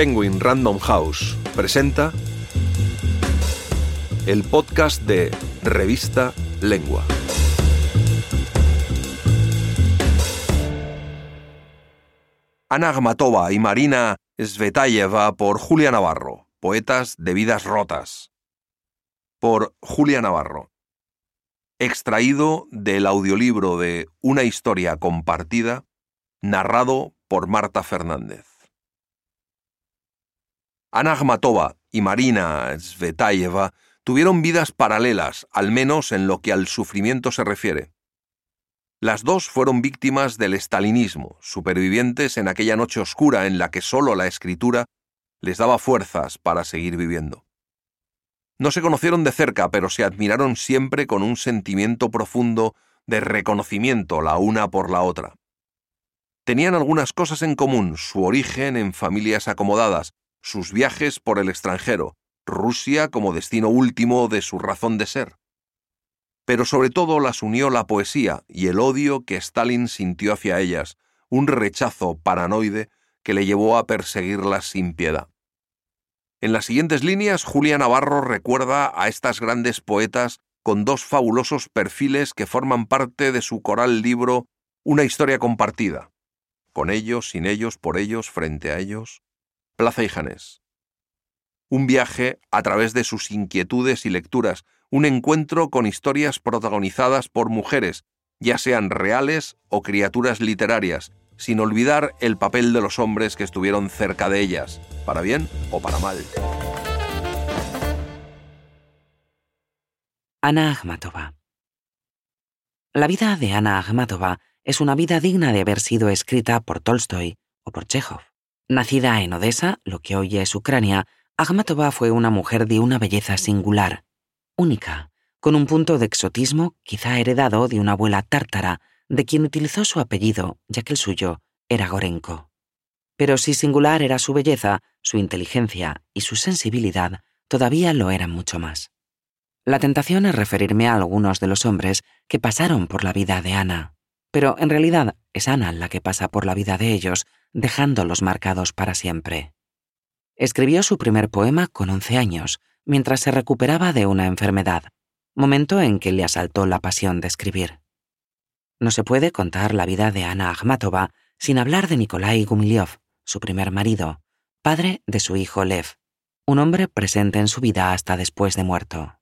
Penguin Random House presenta el podcast de Revista Lengua. Ana Akhmatova y Marina Svetayeva por Julia Navarro, poetas de vidas rotas. Por Julia Navarro. Extraído del audiolibro de Una historia compartida, narrado por Marta Fernández. Ana y Marina Svetayeva tuvieron vidas paralelas, al menos en lo que al sufrimiento se refiere. Las dos fueron víctimas del estalinismo, supervivientes en aquella noche oscura en la que sólo la escritura les daba fuerzas para seguir viviendo. No se conocieron de cerca, pero se admiraron siempre con un sentimiento profundo de reconocimiento la una por la otra. Tenían algunas cosas en común, su origen en familias acomodadas, sus viajes por el extranjero, Rusia como destino último de su razón de ser. Pero sobre todo las unió la poesía y el odio que Stalin sintió hacia ellas, un rechazo paranoide que le llevó a perseguirlas sin piedad. En las siguientes líneas, Julia Navarro recuerda a estas grandes poetas con dos fabulosos perfiles que forman parte de su coral libro Una historia compartida. Con ellos, sin ellos, por ellos, frente a ellos. Plaza y Janés. Un viaje a través de sus inquietudes y lecturas, un encuentro con historias protagonizadas por mujeres, ya sean reales o criaturas literarias, sin olvidar el papel de los hombres que estuvieron cerca de ellas, para bien o para mal. Ana Akhmatova La vida de Ana Akhmatova es una vida digna de haber sido escrita por Tolstoy o por Chekhov. Nacida en Odessa, lo que hoy es Ucrania, Akhmatova fue una mujer de una belleza singular, única, con un punto de exotismo quizá heredado de una abuela tártara, de quien utilizó su apellido, ya que el suyo era Gorenko. Pero si singular era su belleza, su inteligencia y su sensibilidad, todavía lo eran mucho más. La tentación es referirme a algunos de los hombres que pasaron por la vida de Ana, pero en realidad es Ana la que pasa por la vida de ellos, dejándolos marcados para siempre. Escribió su primer poema con once años, mientras se recuperaba de una enfermedad, momento en que le asaltó la pasión de escribir. No se puede contar la vida de Ana Akhmatova sin hablar de Nikolai Gumilyov, su primer marido, padre de su hijo Lev, un hombre presente en su vida hasta después de muerto.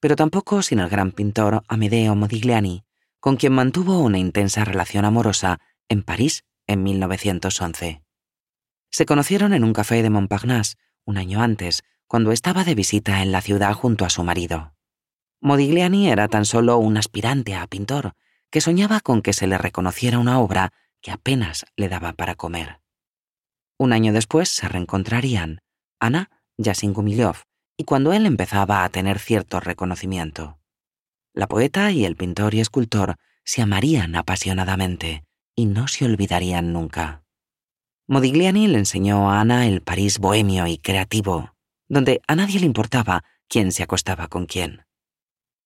Pero tampoco sin el gran pintor Amedeo Modigliani, con quien mantuvo una intensa relación amorosa en París en 1911. Se conocieron en un café de Montparnasse un año antes, cuando estaba de visita en la ciudad junto a su marido. Modigliani era tan solo un aspirante a pintor que soñaba con que se le reconociera una obra que apenas le daba para comer. Un año después se reencontrarían, Ana ya sin Gumilyov, y cuando él empezaba a tener cierto reconocimiento. La poeta y el pintor y escultor se amarían apasionadamente, y no se olvidarían nunca. Modigliani le enseñó a Ana el París bohemio y creativo, donde a nadie le importaba quién se acostaba con quién.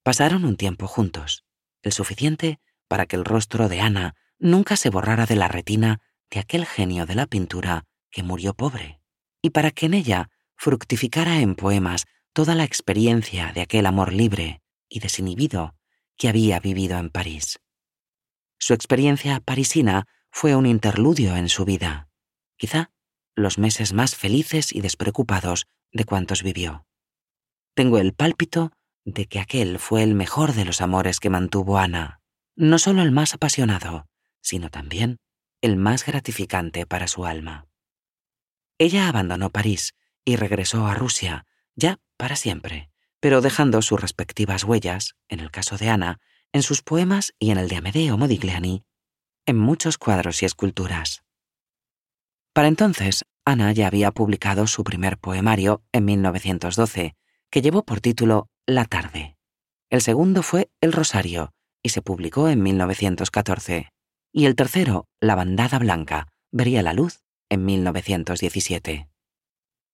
Pasaron un tiempo juntos, el suficiente para que el rostro de Ana nunca se borrara de la retina de aquel genio de la pintura que murió pobre, y para que en ella fructificara en poemas toda la experiencia de aquel amor libre y desinhibido que había vivido en París. Su experiencia parisina fue un interludio en su vida, quizá los meses más felices y despreocupados de cuantos vivió. Tengo el pálpito de que aquel fue el mejor de los amores que mantuvo Ana, no solo el más apasionado, sino también el más gratificante para su alma. Ella abandonó París y regresó a Rusia, ya para siempre, pero dejando sus respectivas huellas, en el caso de Ana, en sus poemas y en el de Amedeo Modigliani, en muchos cuadros y esculturas. Para entonces, Ana ya había publicado su primer poemario en 1912, que llevó por título La tarde. El segundo fue El Rosario, y se publicó en 1914, y el tercero, La bandada blanca, vería la luz en 1917.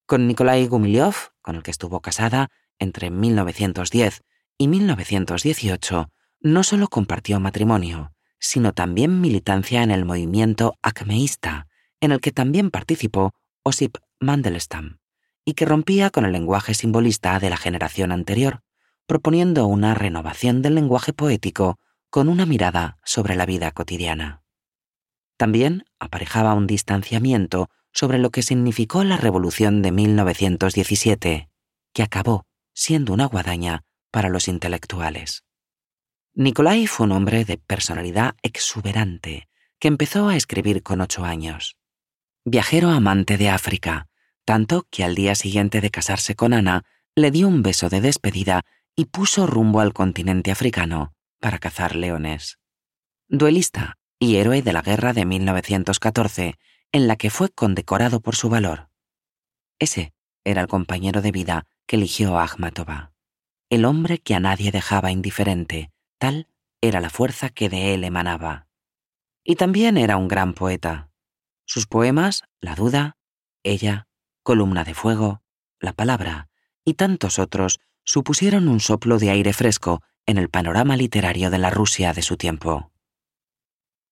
Con Nikolai Gumilyov, con el que estuvo casada entre 1910 y 1918, no solo compartió matrimonio, sino también militancia en el movimiento acmeísta, en el que también participó Osip Mandelstam, y que rompía con el lenguaje simbolista de la generación anterior, proponiendo una renovación del lenguaje poético con una mirada sobre la vida cotidiana. También aparejaba un distanciamiento sobre lo que significó la Revolución de 1917, que acabó siendo una guadaña para los intelectuales. Nicolai fue un hombre de personalidad exuberante que empezó a escribir con ocho años. Viajero amante de África, tanto que al día siguiente de casarse con Ana le dio un beso de despedida y puso rumbo al continente africano para cazar leones. Duelista y héroe de la guerra de 1914, en la que fue condecorado por su valor. Ese era el compañero de vida que eligió Akhmatova, el hombre que a nadie dejaba indiferente, tal era la fuerza que de él emanaba. Y también era un gran poeta. Sus poemas, La duda, Ella, Columna de fuego, La palabra y tantos otros supusieron un soplo de aire fresco en el panorama literario de la Rusia de su tiempo.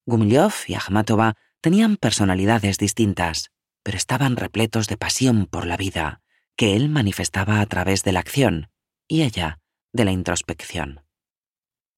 Gumilyov y Akhmatova tenían personalidades distintas, pero estaban repletos de pasión por la vida, que él manifestaba a través de la acción y ella de la introspección.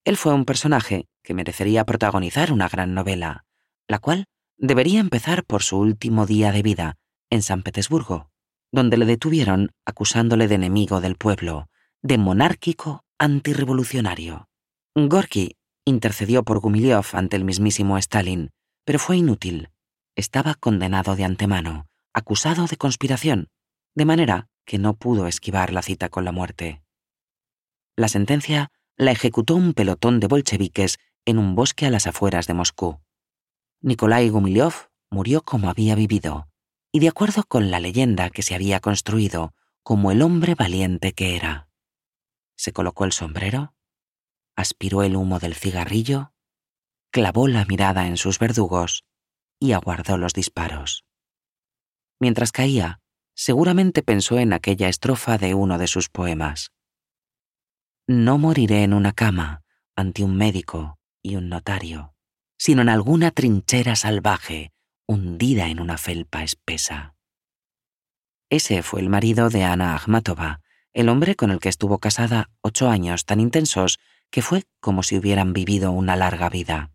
Él fue un personaje que merecería protagonizar una gran novela, la cual debería empezar por su último día de vida en San Petersburgo, donde le detuvieron acusándole de enemigo del pueblo, de monárquico antirrevolucionario. Gorky intercedió por Gumilyov ante el mismísimo Stalin, pero fue inútil. Estaba condenado de antemano, acusado de conspiración, de manera que no pudo esquivar la cita con la muerte. La sentencia la ejecutó un pelotón de bolcheviques en un bosque a las afueras de Moscú. Nikolai Gumilyov murió como había vivido, y de acuerdo con la leyenda que se había construido, como el hombre valiente que era. Se colocó el sombrero, aspiró el humo del cigarrillo, clavó la mirada en sus verdugos y aguardó los disparos. Mientras caía, seguramente pensó en aquella estrofa de uno de sus poemas. No moriré en una cama ante un médico y un notario, sino en alguna trinchera salvaje hundida en una felpa espesa. Ese fue el marido de Ana Akhmatova, el hombre con el que estuvo casada ocho años tan intensos que fue como si hubieran vivido una larga vida.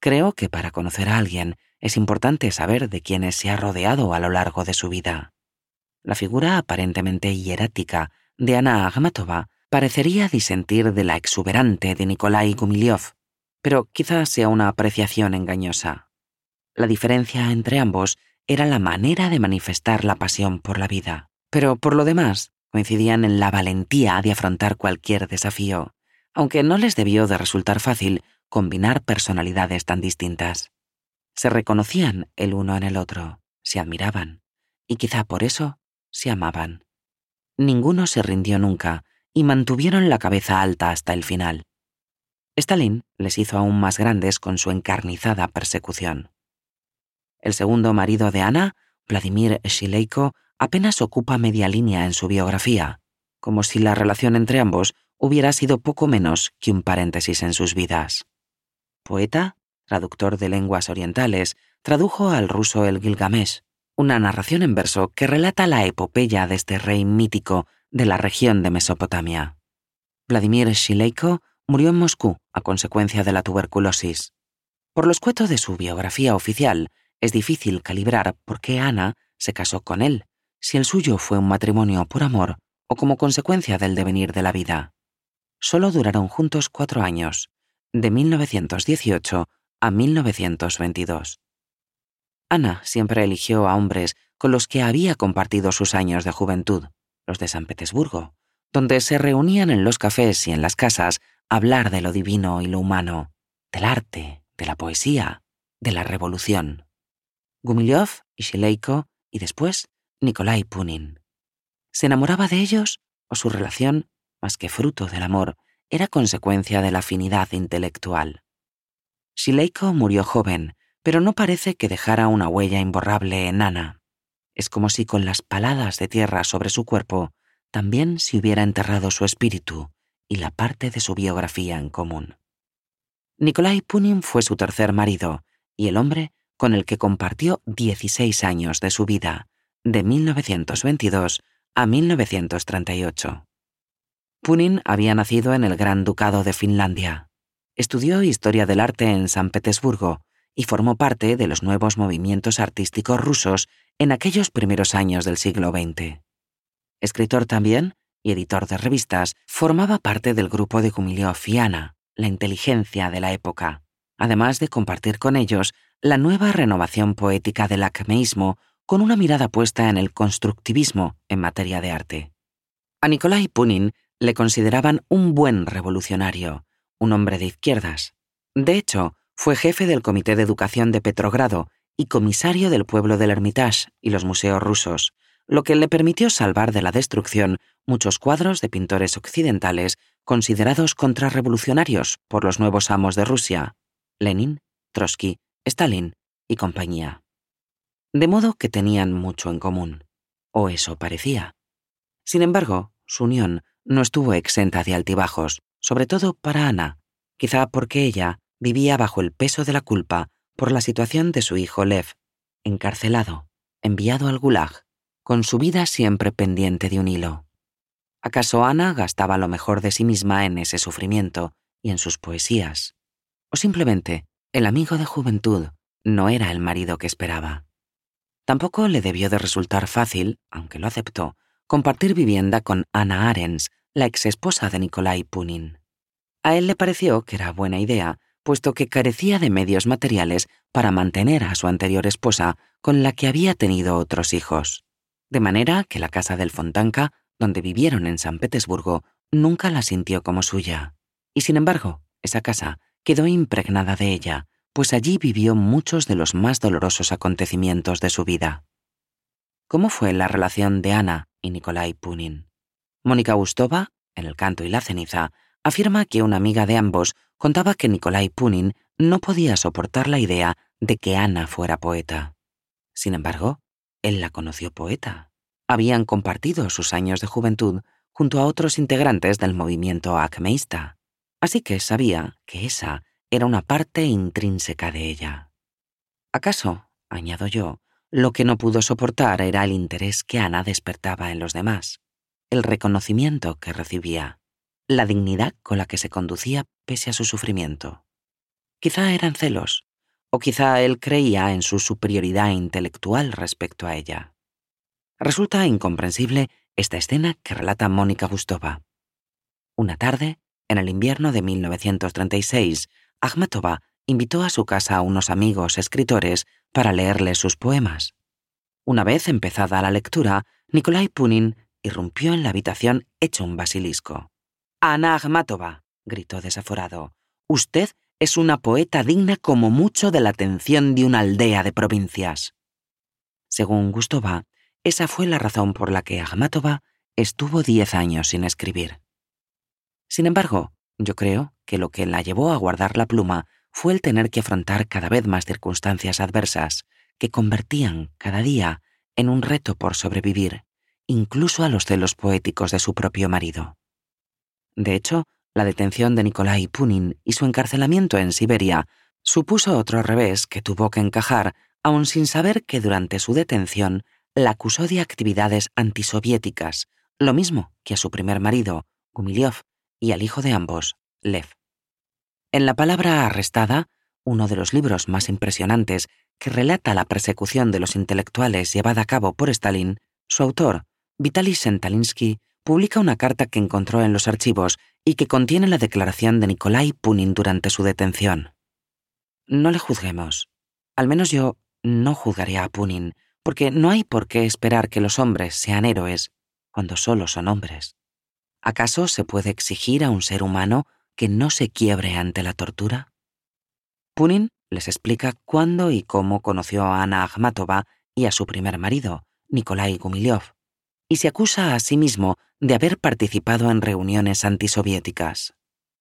Creo que para conocer a alguien es importante saber de quiénes se ha rodeado a lo largo de su vida. La figura aparentemente hierática de Ana Akhmatova parecería disentir de la exuberante de Nikolai Gumilyov, pero quizás sea una apreciación engañosa. La diferencia entre ambos era la manera de manifestar la pasión por la vida, pero por lo demás coincidían en la valentía de afrontar cualquier desafío, aunque no les debió de resultar fácil combinar personalidades tan distintas. Se reconocían el uno en el otro, se admiraban, y quizá por eso se amaban. Ninguno se rindió nunca y mantuvieron la cabeza alta hasta el final. Stalin les hizo aún más grandes con su encarnizada persecución. El segundo marido de Ana, Vladimir Shileiko, apenas ocupa media línea en su biografía, como si la relación entre ambos hubiera sido poco menos que un paréntesis en sus vidas. Poeta, traductor de lenguas orientales, tradujo al ruso el Gilgamesh, una narración en verso que relata la epopeya de este rey mítico de la región de Mesopotamia. Vladimir Shileiko murió en Moscú a consecuencia de la tuberculosis. Por lo escueto de su biografía oficial, es difícil calibrar por qué Ana se casó con él, si el suyo fue un matrimonio por amor o como consecuencia del devenir de la vida. Solo duraron juntos cuatro años, de 1918 a 1922. Ana siempre eligió a hombres con los que había compartido sus años de juventud, los de San Petersburgo, donde se reunían en los cafés y en las casas a hablar de lo divino y lo humano, del arte, de la poesía, de la revolución. Gumilyov y Shileiko y después Nikolai Punin. ¿Se enamoraba de ellos o su relación, más que fruto del amor, era consecuencia de la afinidad intelectual? Shileiko murió joven, pero no parece que dejara una huella imborrable en Ana. Es como si con las paladas de tierra sobre su cuerpo también se hubiera enterrado su espíritu y la parte de su biografía en común. Nikolai Punin fue su tercer marido, y el hombre con el que compartió 16 años de su vida, de 1922 a 1938. Punin había nacido en el Gran Ducado de Finlandia. Estudió historia del arte en San Petersburgo y formó parte de los nuevos movimientos artísticos rusos en aquellos primeros años del siglo XX. Escritor también y editor de revistas, formaba parte del grupo de Gumilyov y Ana, la inteligencia de la época, además de compartir con ellos la nueva renovación poética del acmeísmo con una mirada puesta en el constructivismo en materia de arte. A Nikolai Punin le consideraban un buen revolucionario, un hombre de izquierdas. De hecho, fue jefe del Comité de Educación de Petrogrado y comisario del pueblo del Hermitage y los museos rusos, lo que le permitió salvar de la destrucción muchos cuadros de pintores occidentales considerados contrarrevolucionarios por los nuevos amos de Rusia, Lenin, Trotsky, Stalin y compañía. De modo que tenían mucho en común, o eso parecía. Sin embargo, su unión no estuvo exenta de altibajos, sobre todo para Ana, quizá porque ella vivía bajo el peso de la culpa por la situación de su hijo Lev, encarcelado, enviado al Gulag, con su vida siempre pendiente de un hilo. ¿Acaso Ana gastaba lo mejor de sí misma en ese sufrimiento y en sus poesías? ¿O simplemente el amigo de juventud no era el marido que esperaba? Tampoco le debió de resultar fácil, aunque lo aceptó, compartir vivienda con Ana Arens, la exesposa de Nikolai Punin. A él le pareció que era buena idea puesto que carecía de medios materiales para mantener a su anterior esposa con la que había tenido otros hijos. De manera que la casa del Fontanka, donde vivieron en San Petersburgo, nunca la sintió como suya. Y sin embargo, esa casa quedó impregnada de ella, pues allí vivió muchos de los más dolorosos acontecimientos de su vida. ¿Cómo fue la relación de Ana y Nikolai Punin? Mónica Gustova, en El canto y la ceniza, afirma que una amiga de ambos contaba que Nikolai Punin no podía soportar la idea de que Ana fuera poeta. Sin embargo, él la conoció poeta. Habían compartido sus años de juventud junto a otros integrantes del movimiento acmeísta, así que sabía que esa era una parte intrínseca de ella. ¿Acaso, añado yo, lo que no pudo soportar era el interés que Ana despertaba en los demás, el reconocimiento que recibía? la dignidad con la que se conducía pese a su sufrimiento. Quizá eran celos, o quizá él creía en su superioridad intelectual respecto a ella. Resulta incomprensible esta escena que relata Mónica Gustova. Una tarde, en el invierno de 1936, Akhmatova invitó a su casa a unos amigos escritores para leerles sus poemas. Una vez empezada la lectura, Nikolai Punin irrumpió en la habitación hecho un basilisco. Ana Akhmatova, gritó desaforado, usted es una poeta digna como mucho de la atención de una aldea de provincias. Según Gustova, esa fue la razón por la que Akhmatova estuvo diez años sin escribir. Sin embargo, yo creo que lo que la llevó a guardar la pluma fue el tener que afrontar cada vez más circunstancias adversas que convertían cada día en un reto por sobrevivir, incluso a los celos poéticos de su propio marido. De hecho, la detención de Nikolai Punin y su encarcelamiento en Siberia supuso otro revés que tuvo que encajar, aun sin saber que durante su detención la acusó de actividades antisoviéticas, lo mismo que a su primer marido, Gumilyov, y al hijo de ambos, Lev. En La palabra arrestada, uno de los libros más impresionantes que relata la persecución de los intelectuales llevada a cabo por Stalin, su autor, Vitaly Sentalinsky, publica una carta que encontró en los archivos y que contiene la declaración de Nikolai Punin durante su detención. No le juzguemos. Al menos yo no juzgaría a Punin, porque no hay por qué esperar que los hombres sean héroes cuando solo son hombres. ¿Acaso se puede exigir a un ser humano que no se quiebre ante la tortura? Punin les explica cuándo y cómo conoció a Ana Akhmatova y a su primer marido, Nikolai Gumilyov, y se acusa a sí mismo de haber participado en reuniones antisoviéticas.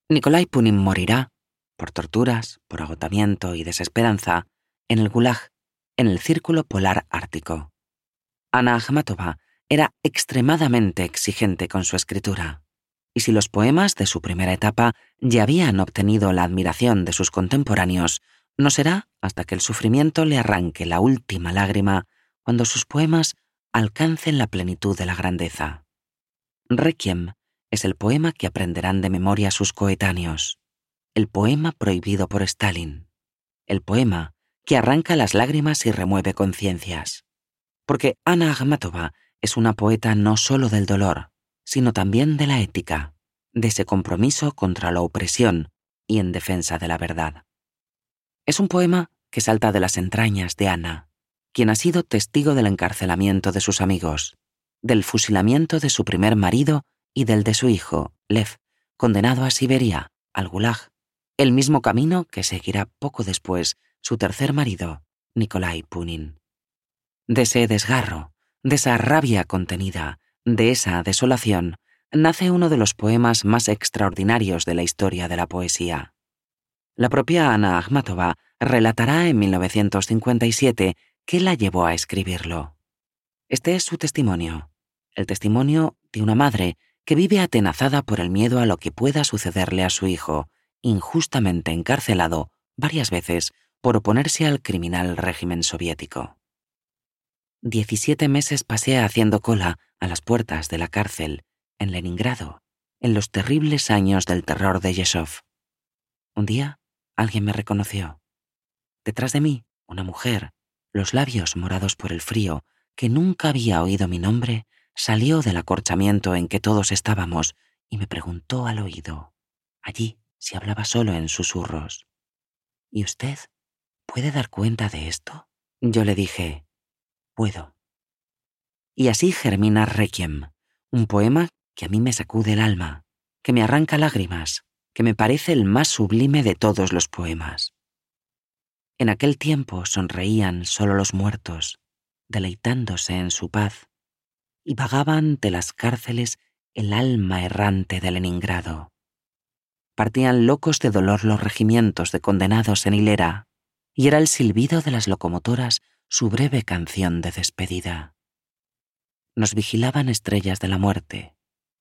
Nikolai Punin morirá, por torturas, por agotamiento y desesperanza, en el Gulag, en el Círculo Polar Ártico. Ana Akhmatova era extremadamente exigente con su escritura, y si los poemas de su primera etapa ya habían obtenido la admiración de sus contemporáneos, No será hasta que el sufrimiento le arranque la última lágrima cuando sus poemas alcancen la plenitud de la grandeza. Requiem es el poema que aprenderán de memoria sus coetáneos, el poema prohibido por Stalin, el poema que arranca las lágrimas y remueve conciencias. Porque Ana Akhmatova es una poeta no solo del dolor, sino también de la ética, de ese compromiso contra la opresión y en defensa de la verdad. Es un poema que salta de las entrañas de Ana, quien ha sido testigo del encarcelamiento de sus amigos, del fusilamiento de su primer marido y del de su hijo, Lev, condenado a Siberia, al Gulag, el mismo camino que seguirá poco después su tercer marido, Nikolai Punin. De ese desgarro, de esa rabia contenida, de esa desolación, nace uno de los poemas más extraordinarios de la historia de la poesía. La propia Ana Akhmatova relatará en 1957 qué la llevó a escribirlo. Este es su testimonio, el testimonio de una madre que vive atenazada por el miedo a lo que pueda sucederle a su hijo, injustamente encarcelado varias veces por oponerse al criminal régimen soviético. Diecisiete meses pasé haciendo cola a las puertas de la cárcel en Leningrado, en los terribles años del terror de Yeshov. Un día Alguien me reconoció. Detrás de mí, una mujer, los labios morados por el frío, que nunca había oído mi nombre, salió del acorchamiento en que todos estábamos y me preguntó al oído, allí si hablaba solo en susurros. ¿Y usted puede dar cuenta de esto? Yo le dije, puedo. Y así germina Requiem, un poema que a mí me sacude el alma, que me arranca lágrimas, que me parece el más sublime de todos los poemas. En aquel tiempo sonreían solo los muertos, deleitándose en su paz, y vagaban de las cárceles el alma errante de Leningrado. Partían locos de dolor los regimientos de condenados en hilera, y era el silbido de las locomotoras su breve canción de despedida. Nos vigilaban estrellas de la muerte,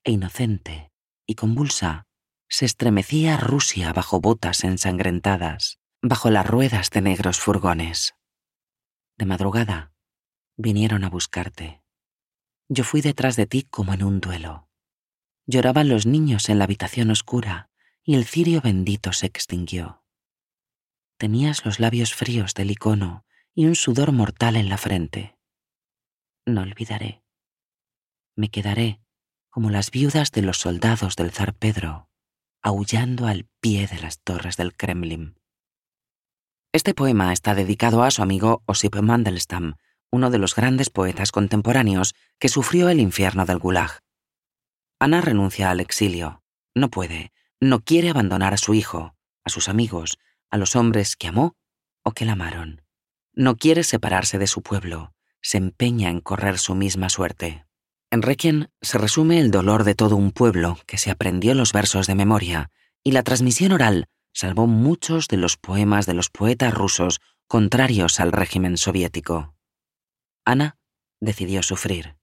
e inocente y convulsa se estremecía Rusia bajo botas ensangrentadas, bajo las ruedas de negros furgones. De madrugada vinieron a buscarte. Yo fui detrás de ti como en un duelo. Lloraban los niños en la habitación oscura y el cirio bendito se extinguió. Tenías los labios fríos del icono y un sudor mortal en la frente. No olvidaré. Me quedaré como las viudas de los soldados del zar Pedro aullando al pie de las torres del Kremlin. Este poema está dedicado a su amigo Osip Mandelstam, uno de los grandes poetas contemporáneos que sufrió el infierno del Gulag. Ana renuncia al exilio. No puede, no quiere abandonar a su hijo, a sus amigos, a los hombres que amó o que la amaron. No quiere separarse de su pueblo, se empeña en correr su misma suerte. En Requiem se resume el dolor de todo un pueblo que se aprendió los versos de memoria, y la transmisión oral salvó muchos de los poemas de los poetas rusos contrarios al régimen soviético. Ana decidió sufrir.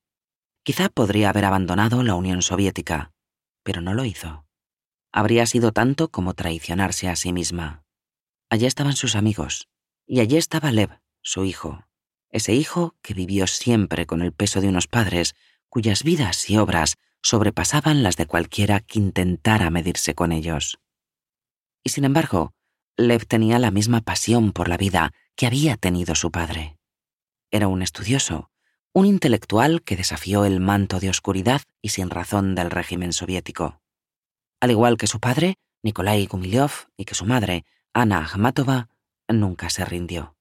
Quizá podría haber abandonado la Unión Soviética, pero no lo hizo. Habría sido tanto como traicionarse a sí misma. Allí estaban sus amigos, y allí estaba Lev, su hijo, ese hijo que vivió siempre con el peso de unos padres cuyas vidas y obras sobrepasaban las de cualquiera que intentara medirse con ellos. Y sin embargo, Lev tenía la misma pasión por la vida que había tenido su padre. Era un estudioso, un intelectual que desafió el manto de oscuridad y sin razón del régimen soviético. Al igual que su padre, Nikolai Gumilyov, y que su madre, Ana Akhmatova, nunca se rindió.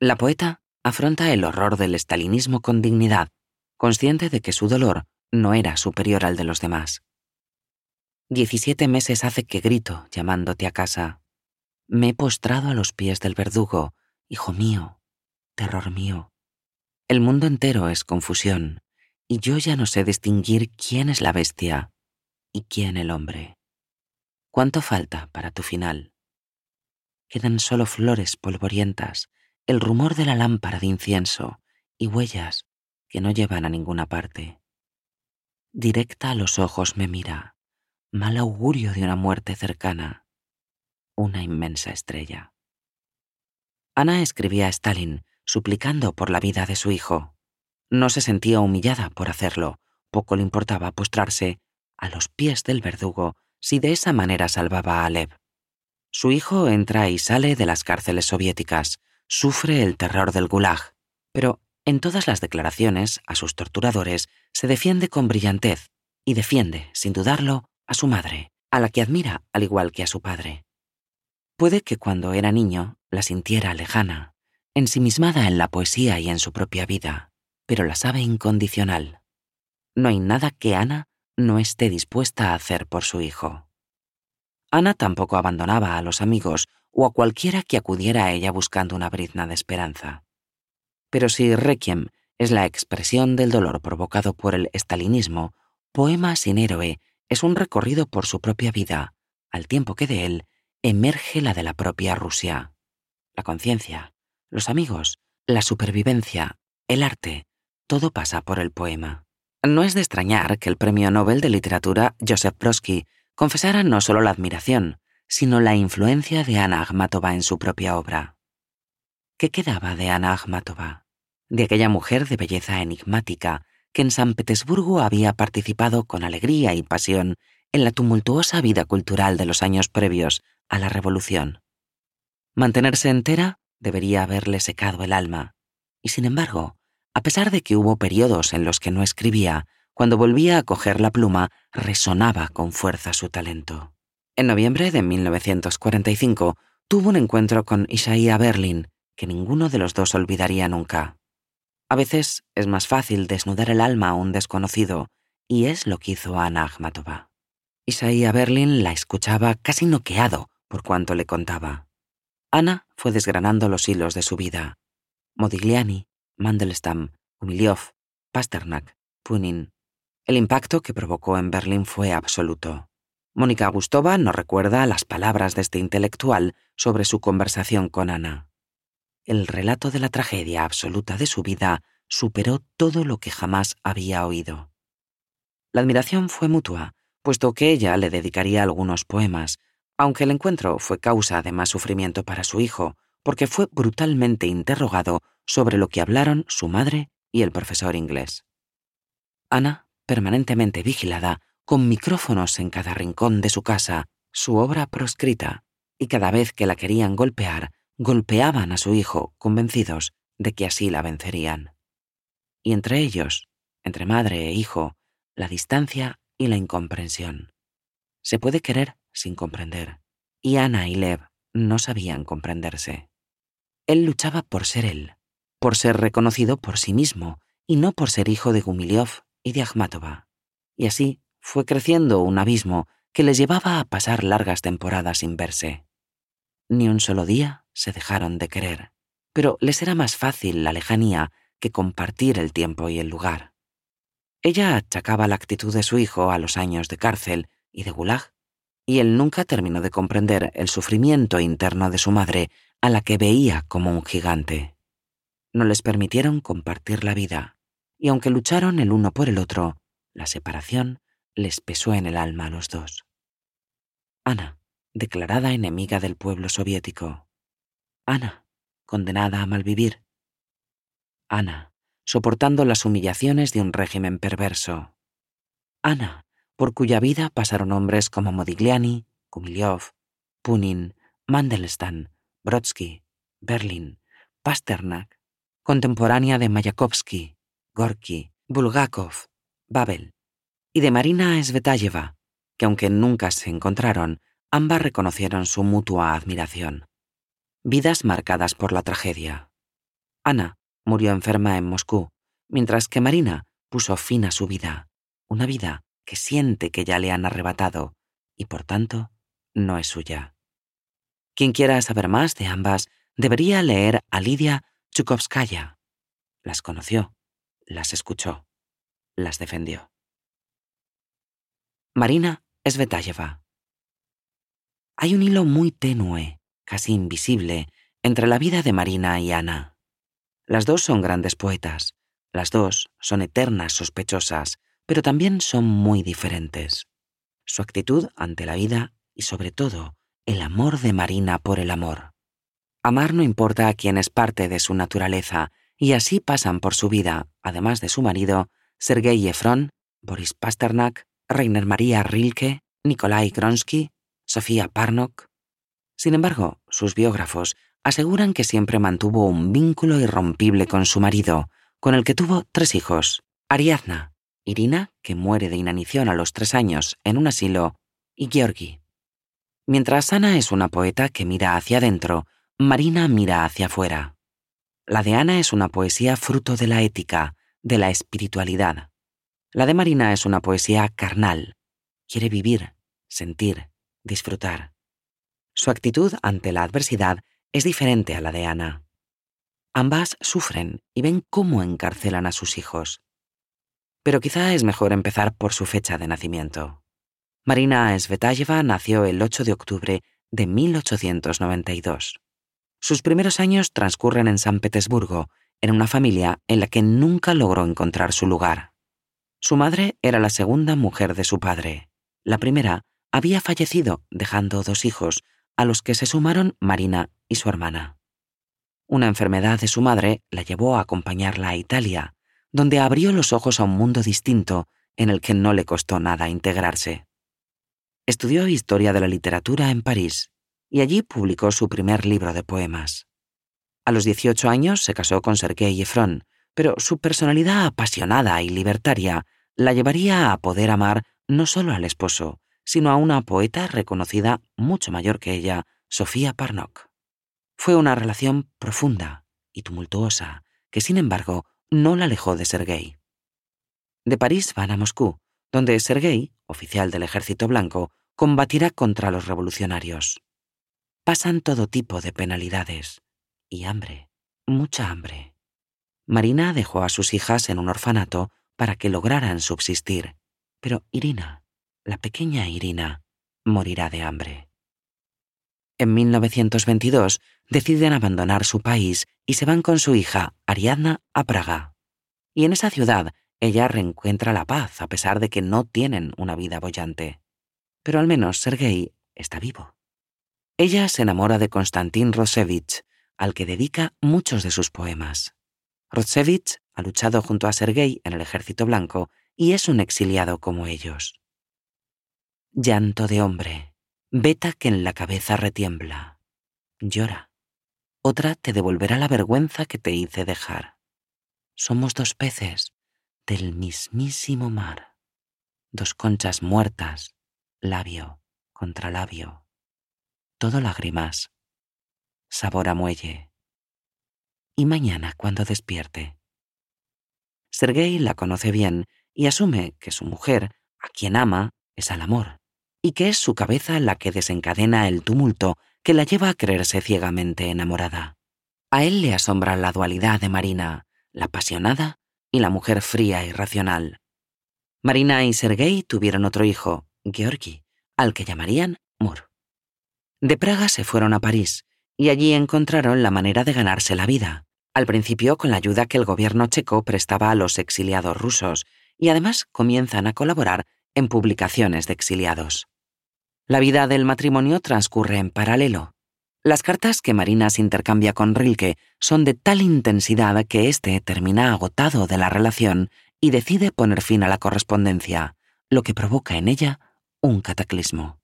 La poeta afronta el horror del estalinismo con dignidad, consciente de que su dolor no era superior al de los demás. Diecisiete meses hace que grito llamándote a casa. Me he postrado a los pies del verdugo, hijo mío, terror mío. El mundo entero es confusión, y yo ya no sé distinguir quién es la bestia y quién el hombre. ¿Cuánto falta para tu final? Quedan solo flores polvorientas, el rumor de la lámpara de incienso y huellas que no llevan a ninguna parte. Directa a los ojos me mira, mal augurio de una muerte cercana, una inmensa estrella. Ana escribía a Stalin, suplicando por la vida de su hijo. No se sentía humillada por hacerlo, poco le importaba postrarse a los pies del verdugo si de esa manera salvaba a Lev. Su hijo entra y sale de las cárceles soviéticas, sufre el terror del gulag, pero en todas las declaraciones a sus torturadores se defiende con brillantez y defiende, sin dudarlo, a su madre, a la que admira al igual que a su padre. Puede que cuando era niño la sintiera lejana, ensimismada en la poesía y en su propia vida, pero la sabe incondicional. No hay nada que Ana no esté dispuesta a hacer por su hijo. Ana tampoco abandonaba a los amigos o a cualquiera que acudiera a ella buscando una brizna de esperanza. Pero si Requiem es la expresión del dolor provocado por el estalinismo, Poema sin héroe es un recorrido por su propia vida, al tiempo que de él emerge la de la propia Rusia. La conciencia, los amigos, la supervivencia, el arte, todo pasa por el poema. No es de extrañar que el premio Nobel de Literatura Joseph Brodsky confesara no solo la admiración, sino la influencia de Ana Akhmatova en su propia obra. ¿Qué quedaba de Ana Akhmatova? De aquella mujer de belleza enigmática que en San Petersburgo había participado con alegría y pasión en la tumultuosa vida cultural de los años previos a la Revolución. Mantenerse entera debería haberle secado el alma, y sin embargo, a pesar de que hubo periodos en los que no escribía, cuando volvía a coger la pluma, resonaba con fuerza su talento. En noviembre de 1945 tuvo un encuentro con Isaiah Berlin, que ninguno de los dos olvidaría nunca. A veces es más fácil desnudar el alma a un desconocido, y es lo que hizo Ana Akhmatova. Isaiah Berlin la escuchaba casi noqueado por cuanto le contaba. Ana fue desgranando los hilos de su vida. Modigliani, Mandelstam, Humiliov, Pasternak, Punin. El impacto que provocó en Berlín fue absoluto. Mónica Gustova no recuerda las palabras de este intelectual sobre su conversación con Ana. El relato de la tragedia absoluta de su vida superó todo lo que jamás había oído. La admiración fue mutua, puesto que ella le dedicaría algunos poemas, aunque el encuentro fue causa de más sufrimiento para su hijo, porque fue brutalmente interrogado sobre lo que hablaron su madre y el profesor inglés. Ana, permanentemente vigilada, con micrófonos en cada rincón de su casa, su obra proscrita, y cada vez que la querían golpear, golpeaban a su hijo, convencidos de que así la vencerían. Y entre ellos, entre madre e hijo, la distancia y la incomprensión. Se puede querer sin comprender, y Ana y Lev no sabían comprenderse. Él luchaba por ser él, por ser reconocido por sí mismo y no por ser hijo de Gumiliov y de Akhmatova. Y así fue creciendo un abismo que les llevaba a pasar largas temporadas sin verse. Ni un solo día se dejaron de querer, pero les era más fácil la lejanía que compartir el tiempo y el lugar. Ella achacaba la actitud de su hijo a los años de cárcel y de gulag, y él nunca terminó de comprender el sufrimiento interno de su madre, a la que veía como un gigante no les permitieron compartir la vida, y aunque lucharon el uno por el otro, la separación les pesó en el alma a los dos. Ana, declarada enemiga del pueblo soviético. Ana, condenada a malvivir. Ana, soportando las humillaciones de un régimen perverso. Ana, por cuya vida pasaron hombres como Modigliani, Kumiliov, Punin, Mandelstam, Brodsky, Berlin, Pasternak, contemporánea de Mayakovsky, Gorky, Bulgakov, Babel, y de Marina Svetayeva, que aunque nunca se encontraron, ambas reconocieron su mutua admiración. Vidas marcadas por la tragedia. Ana murió enferma en Moscú, mientras que Marina puso fin a su vida, una vida que siente que ya le han arrebatado y por tanto no es suya. Quien quiera saber más de ambas debería leer a Lidia Chukovskaya. Las conoció, las escuchó, las defendió. Marina Svetayeva. Hay un hilo muy tenue, casi invisible, entre la vida de Marina y Ana. Las dos son grandes poetas, las dos son eternas sospechosas, pero también son muy diferentes. Su actitud ante la vida y sobre todo el amor de Marina por el amor. Amar no importa a quien es parte de su naturaleza, y así pasan por su vida, además de su marido, Sergei Efron, Boris Pasternak, Rainer Maria Rilke, Nikolai Gronsky, Sofía Parnok. Sin embargo, sus biógrafos aseguran que siempre mantuvo un vínculo irrompible con su marido, con el que tuvo tres hijos, Ariadna, Irina, que muere de inanición a los tres años en un asilo, y Georgi. Mientras Ana es una poeta que mira hacia adentro, Marina mira hacia afuera. La de Ana es una poesía fruto de la ética, de la espiritualidad. La de Marina es una poesía carnal. Quiere vivir, sentir, disfrutar. Su actitud ante la adversidad es diferente a la de Ana. Ambas sufren y ven cómo encarcelan a sus hijos. Pero quizá es mejor empezar por su fecha de nacimiento. Marina Svetayeva nació el 8 de octubre de 1892. Sus primeros años transcurren en San Petersburgo, en una familia en la que nunca logró encontrar su lugar. Su madre era la segunda mujer de su padre. La primera había fallecido dejando dos hijos, a los que se sumaron Marina y su hermana. Una enfermedad de su madre la llevó a acompañarla a Italia, donde abrió los ojos a un mundo distinto en el que no le costó nada integrarse. Estudió historia de la literatura en París y allí publicó su primer libro de poemas. A los 18 años se casó con Sergei Efron, pero su personalidad apasionada y libertaria la llevaría a poder amar no solo al esposo, sino a una poeta reconocida mucho mayor que ella, Sofía Parnok. Fue una relación profunda y tumultuosa, que sin embargo no la alejó de Sergei. De París van a Moscú, donde Sergei, oficial del ejército blanco, combatirá contra los revolucionarios. Pasan todo tipo de penalidades y hambre, mucha hambre. Marina dejó a sus hijas en un orfanato para que lograran subsistir, pero Irina la pequeña Irina morirá de hambre. En 1922 deciden abandonar su país y se van con su hija, Ariadna, a Praga. Y en esa ciudad ella reencuentra la paz a pesar de que no tienen una vida bollante. Pero al menos Sergei está vivo. Ella se enamora de Konstantin Rosevich, al que dedica muchos de sus poemas. Rosevich ha luchado junto a Sergei en el ejército blanco y es un exiliado como ellos. Llanto de hombre, veta que en la cabeza retiembla. Llora. Otra te devolverá la vergüenza que te hice dejar. Somos dos peces del mismísimo mar. Dos conchas muertas, labio contra labio. Todo lágrimas. Sabor a muelle. Y mañana cuando despierte. Sergei la conoce bien y asume que su mujer, a quien ama, es al amor y que es su cabeza la que desencadena el tumulto que la lleva a creerse ciegamente enamorada. A él le asombra la dualidad de Marina, la apasionada y la mujer fría y racional. Marina y Sergei tuvieron otro hijo, Georgi, al que llamarían Mur. De Praga se fueron a París y allí encontraron la manera de ganarse la vida, al principio con la ayuda que el gobierno checo prestaba a los exiliados rusos, y además comienzan a colaborar en publicaciones de exiliados. La vida del matrimonio transcurre en paralelo. Las cartas que Marina se intercambia con Rilke son de tal intensidad que éste termina agotado de la relación y decide poner fin a la correspondencia, lo que provoca en ella un cataclismo.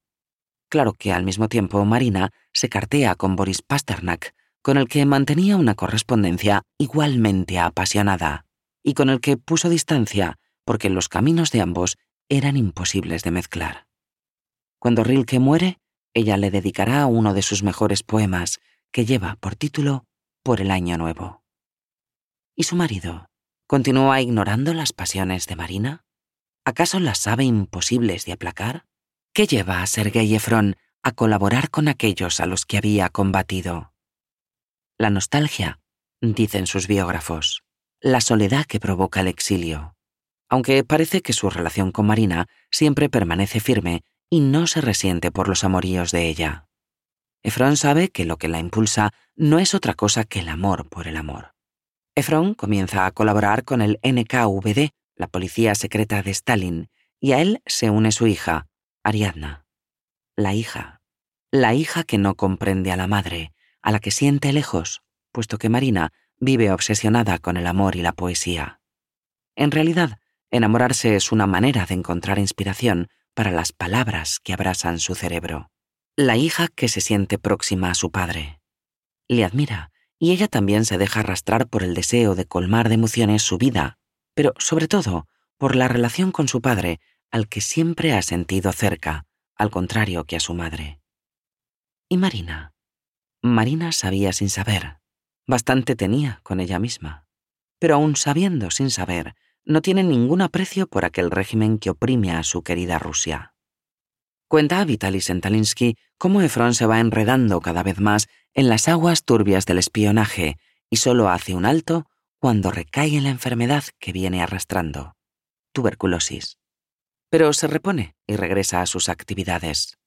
Claro que al mismo tiempo Marina se cartea con Boris Pasternak, con el que mantenía una correspondencia igualmente apasionada, y con el que puso distancia porque los caminos de ambos eran imposibles de mezclar. Cuando Rilke muere, ella le dedicará uno de sus mejores poemas, que lleva por título Por el Año Nuevo. ¿Y su marido? ¿Continúa ignorando las pasiones de Marina? ¿Acaso las sabe imposibles de aplacar? ¿Qué lleva a Sergei Efron a colaborar con aquellos a los que había combatido? La nostalgia, dicen sus biógrafos, la soledad que provoca el exilio aunque parece que su relación con Marina siempre permanece firme y no se resiente por los amoríos de ella. Efron sabe que lo que la impulsa no es otra cosa que el amor por el amor. Efron comienza a colaborar con el NKVD, la policía secreta de Stalin, y a él se une su hija, Ariadna. La hija. La hija que no comprende a la madre, a la que siente lejos, puesto que Marina vive obsesionada con el amor y la poesía. En realidad, enamorarse es una manera de encontrar inspiración para las palabras que abrasan su cerebro. La hija que se siente próxima a su padre. Le admira y ella también se deja arrastrar por el deseo de colmar de emociones su vida, pero sobre todo por la relación con su padre, al que siempre ha sentido cerca, al contrario que a su madre. ¿Y Marina? Marina sabía sin saber. Bastante tenía con ella misma. Pero aún sabiendo sin saber, no tiene ningún aprecio por aquel régimen que oprime a su querida Rusia. Cuenta Vitaly Sentalinsky cómo Efron se va enredando cada vez más en las aguas turbias del espionaje y solo hace un alto cuando recae en la enfermedad que viene arrastrando, tuberculosis. Pero se repone y regresa a sus actividades.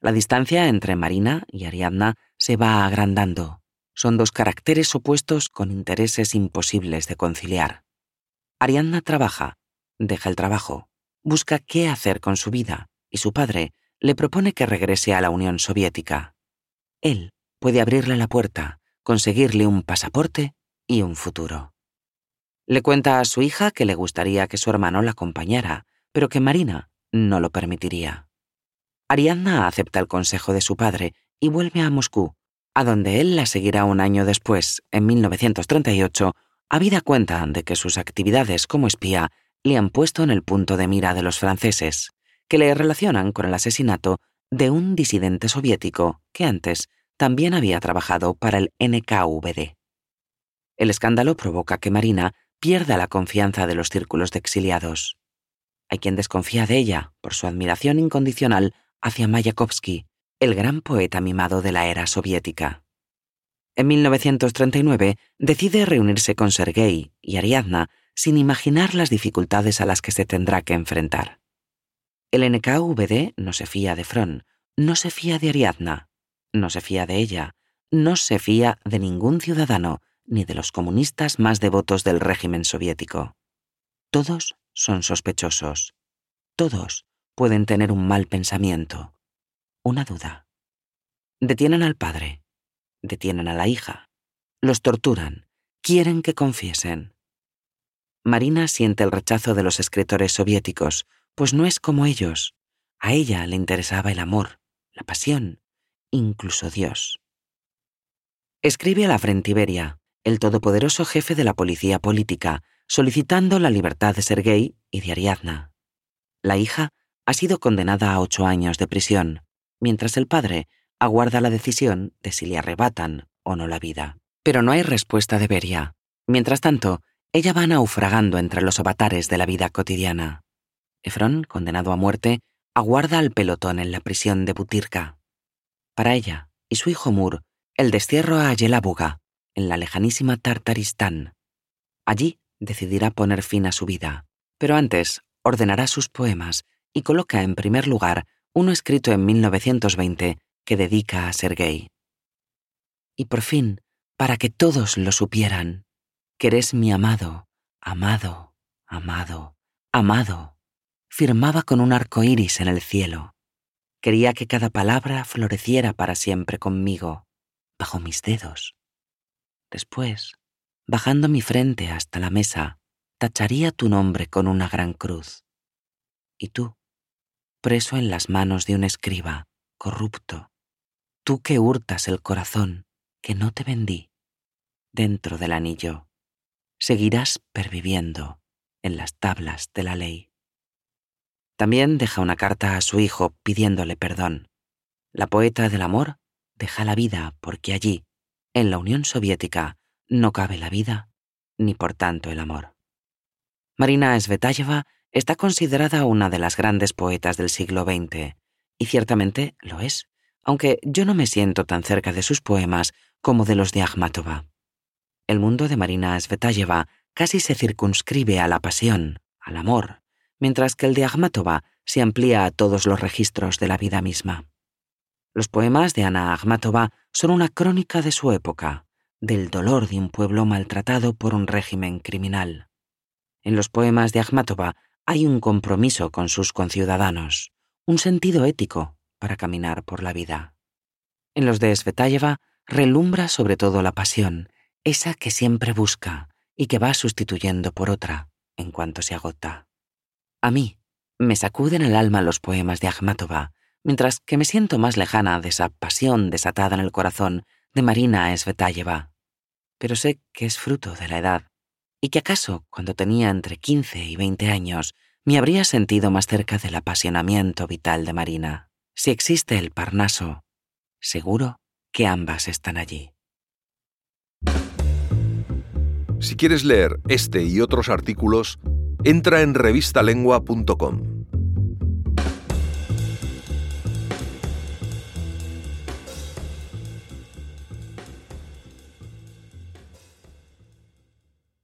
La distancia entre Marina y Ariadna se va agrandando. Son dos caracteres opuestos con intereses imposibles de conciliar. Ariadna trabaja, deja el trabajo, busca qué hacer con su vida, y su padre le propone que regrese a la Unión Soviética. Él puede abrirle la puerta, conseguirle un pasaporte y un futuro. Le cuenta a su hija que le gustaría que su hermano la acompañara, pero que Marina no lo permitiría. Ariadna acepta el consejo de su padre y vuelve a Moscú, a donde él la seguirá un año después, en 1938, habida cuenta de que sus actividades como espía le han puesto en el punto de mira de los franceses que le relacionan con el asesinato de un disidente soviético que antes también había trabajado para el NKVD. El escándalo provoca que Marina pierda la confianza de los círculos de exiliados. Hay quien desconfía de ella por su admiración incondicional hacia Mayakovsky, el gran poeta mimado de la era soviética. En 1939 decide reunirse con Sergei y Ariadna sin imaginar las dificultades a las que se tendrá que enfrentar. El NKVD no se fía de Fron, no se fía de Ariadna, no se fía de ella, no se fía de ningún ciudadano, ni de los comunistas más devotos del régimen soviético. Todos son sospechosos. Todos pueden tener un mal pensamiento, una duda. Detienen al padre, detienen a la hija, los torturan, quieren que confiesen. Marina siente el rechazo de los escritores soviéticos, pues no es como ellos. A ella le interesaba el amor, la pasión, incluso Dios. Escribe a la Frentiberia, el todopoderoso jefe de la policía política, solicitando la libertad de Sergei y de Ariadna. La hija ha sido condenada a ocho años de prisión, mientras el padre aguarda la decisión de si le arrebatan o no la vida. Pero no hay respuesta de Beria. Mientras tanto, ella va naufragando entre los avatares de la vida cotidiana. Efrón, condenado a muerte, aguarda al pelotón en la prisión de Butirka. Para ella y su hijo Mur, el destierro a Yelabuga, en la lejanísima Tartaristán. Allí decidirá poner fin a su vida, pero antes ordenará sus poemas y coloca en primer lugar uno escrito en 1920 que dedica a Sergei. Y por fin, para que todos lo supieran, que eres mi amado, amado, amado, amado firmaba con un arco iris en el cielo. Quería que cada palabra floreciera para siempre conmigo, bajo mis dedos. Después, bajando mi frente hasta la mesa, tacharía tu nombre con una gran cruz. Y tú, preso en las manos de un escriba, corrupto, tú que hurtas el corazón que no te vendí, dentro del anillo, seguirás perviviendo en las tablas de la ley. También deja una carta a su hijo pidiéndole perdón. La poeta del amor deja la vida porque allí, en la Unión Soviética, no cabe la vida ni por tanto el amor. Marina Svetayeva está considerada una de las grandes poetas del siglo XX, y ciertamente lo es, aunque yo no me siento tan cerca de sus poemas como de los de Akhmatova. El mundo de Marina Svetayeva casi se circunscribe a la pasión, al amor, mientras que el de Akhmatova se amplía a todos los registros de la vida misma. Los poemas de Ana Akhmatova son una crónica de su época, del dolor de un pueblo maltratado por un régimen criminal. En los poemas de Akhmatova hay un compromiso con sus conciudadanos, un sentido ético para caminar por la vida. En los de Svetayeva relumbra sobre todo la pasión, esa que siempre busca y que va sustituyendo por otra en cuanto se agota. A mí me sacuden el alma los poemas de Akhmatova, mientras que me siento más lejana de esa pasión desatada en el corazón de Marina Svetayeva. Pero sé que es fruto de la edad, y que acaso cuando tenía entre 15 y 20 años me habría sentido más cerca del apasionamiento vital de Marina. Si existe el Parnaso, seguro que ambas están allí. Si quieres leer este y otros artículos, entra en revistalengua.com.